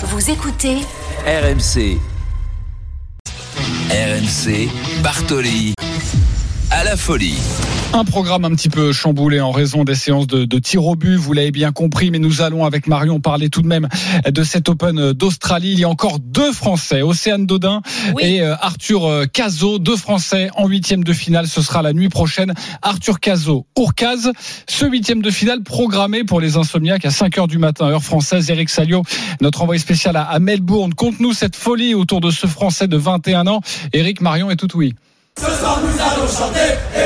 Vous écoutez RMC. RMC, Bartoli. À la folie. Un programme un petit peu chamboulé en raison des séances de, de tir au but, vous l'avez bien compris, mais nous allons avec Marion parler tout de même de cet Open d'Australie. Il y a encore deux Français, Océane Dodin Oui. et euh, Arthur Cazot, deux Français en huitième de finale. Ce sera la nuit prochaine. Arthur Cazot, Ourcaz. Ce huitième de finale programmé pour les insomniaques à 5 heures du matin, heure française. Eric Salio, notre envoyé spécial à, à Melbourne. Conte-nous cette folie autour de ce Français de 21 ans. Eric Marion est tout oui.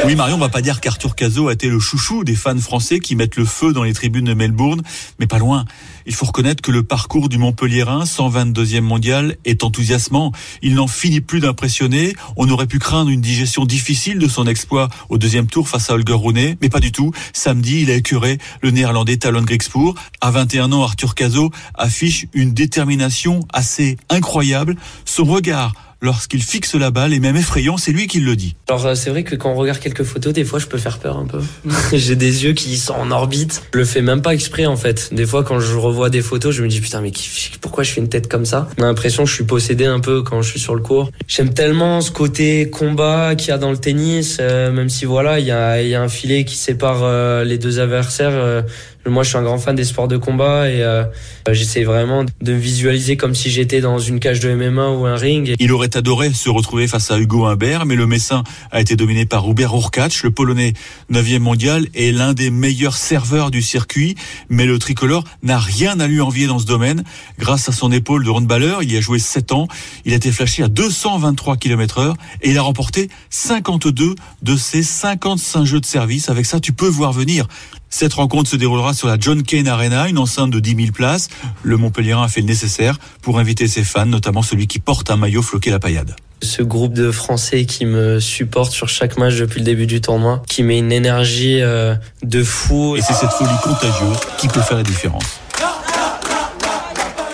Oui, Marion, on va pas dire qu'Arthur Cazot a été le chouchou des fans français qui mettent le feu dans les tribunes de Melbourne, mais pas loin. Il faut reconnaître que le parcours du Montpellierin, 122e mondial, est enthousiasmant. Il n'en finit plus d'impressionner. On aurait pu craindre une digestion difficile de son exploit au deuxième tour face à Holger Rune, mais pas du tout. Samedi, il a écuré le néerlandais Talon Griekspoor. À 21 ans, Arthur Cazot affiche une détermination assez incroyable. Son regard lorsqu'il fixe la balle est même effrayant, c'est lui qui le dit. Alors euh, c'est vrai que quand on regarde quelques photos, des fois je peux faire peur un peu. J'ai des yeux qui sont en orbite. Je le fais même pas exprès en fait. Des fois quand je revois des photos, je me dis putain mais pourquoi je fais une tête comme ça? On a l'impression que je suis possédé un peu quand je suis sur le court. J'aime tellement ce côté combat qu'il y a dans le tennis, euh, même si voilà il y a, y a un filet qui sépare euh, les deux adversaires. euh, moi, je suis un grand fan des sports de combat et euh, j'essaie vraiment de visualiser comme si j'étais dans une cage de MMA ou un ring. Il aurait adoré se retrouver face à Hugo Humbert, mais le Messin a été dominé par Hubert Hurkacz, le Polonais 9e mondial et l'un des meilleurs serveurs du circuit. Mais le tricolore n'a rien à lui envier dans ce domaine. Grâce à son épaule de handballeur, il y a joué 7 ans. Il a été flashé à 223 km heure et il a remporté 52 de ses 55 jeux de service. Avec ça, tu peux voir venir. Cette rencontre se déroulera sur la John Cain Arena, une enceinte de 10 000 places. Le Montpellierin a fait le nécessaire pour inviter ses fans, notamment celui qui porte un maillot floqué la paillade. ce groupe de Français qui me supporte sur chaque match depuis le début du tournoi, qui met une énergie euh, de fou. Et c'est cette folie contagieuse qui peut faire la différence.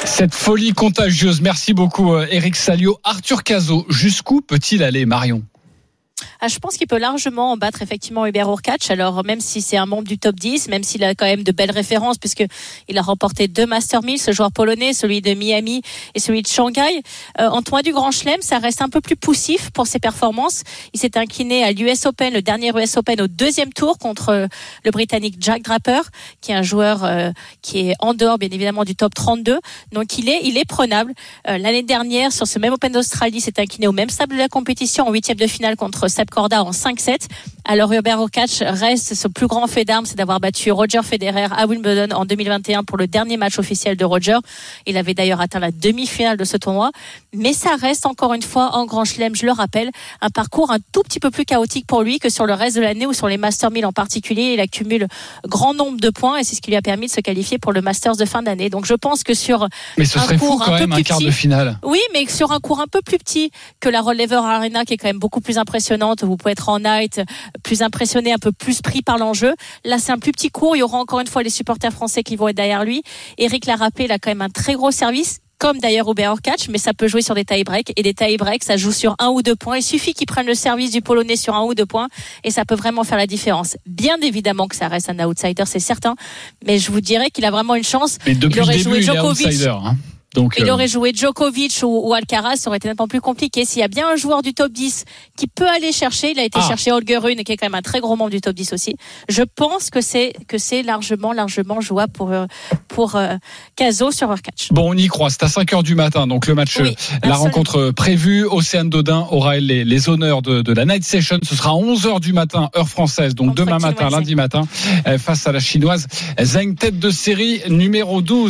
Cette folie contagieuse. Merci beaucoup, euh, Eric Salio. Arthur Cazot, jusqu'où peut-il aller, Marion? Ah, je pense qu'il peut largement battre effectivement Hubert Hurkacz. Alors même si c'est un membre du top 10, même s'il a quand même de belles références, puisque il a remporté deux Master 1000, ce joueur polonais, celui de Miami et celui de Shanghai. Euh, en tournoi du Grand Chelem, ça reste un peu plus poussif pour ses performances. Il s'est incliné à l'US Open, le dernier US Open au deuxième tour contre euh, le Britannique Jack Draper, qui est un joueur euh, qui est en dehors bien évidemment du top 32. Donc il est, il est prenable. Euh, L'année dernière, sur ce même Open d'Australie, s'est incliné au même stade de la compétition en huitième de finale contre Corda en 5-7. Alors Hubert Hurkacz reste son plus grand fait d'armes, c'est d'avoir battu Roger Federer à Wimbledon en 2021 pour le dernier match officiel de Roger. Il avait d'ailleurs atteint la demi-finale de ce tournoi. Mais ça reste encore une fois en Grand Chelem, je le rappelle, un parcours un tout petit peu plus chaotique pour lui que sur le reste de l'année ou sur les Masters 1000 en particulier. Il accumule grand nombre de points et c'est ce qui lui a permis de se qualifier pour le Masters de fin d'année. Donc je pense que sur Mais ce Un serait fou cours quand un peu même, un plus quart de petit. finale. oui, mais sur un cours un peu plus petit que la Roll Lever Arena, qui est quand même beaucoup plus impressionnante. Vous pouvez être en night, plus impressionné, un peu plus pris par l'enjeu. Là, c'est un plus petit cours. Il y aura encore une fois les supporters français qui vont être derrière lui. Eric l'a rappelé, il a quand même un très gros service. Comme d'ailleurs Hubert Hurkacz, mais ça peut jouer sur des tie breaks et des tie breaks, ça joue sur un ou deux points. Il suffit qu'il prenne le service du Polonais sur un ou deux points et ça peut vraiment faire la différence. Bien évidemment que ça reste un outsider, c'est certain, mais je vous dirais qu'il a vraiment une chance. Mais depuis Il aurait le début, joué il est Djokovic. outsider. hein. Donc, Il euh, aurait joué Djokovic ou, ou Alcaraz, ça aurait été nettement plus compliqué. S'il y a bien un joueur du top 10 qui peut aller chercher, il a été Ah. chercher Holger Rune, qui est quand même un très gros membre du top 10 aussi. Je pense que c'est que c'est largement, largement jouable pour euh, pour euh, Caso sur Urkach. Bon, on y croit. C'est à 5 heures du matin. Donc, le match, Oui, la rencontre prévue. Océane Dodin aura les, les honneurs de, de la night session. Ce sera à 11 heures du matin, heure française. Donc, demain matin, lundi matin, face à la chinoise Zheng, tête de série numéro 12.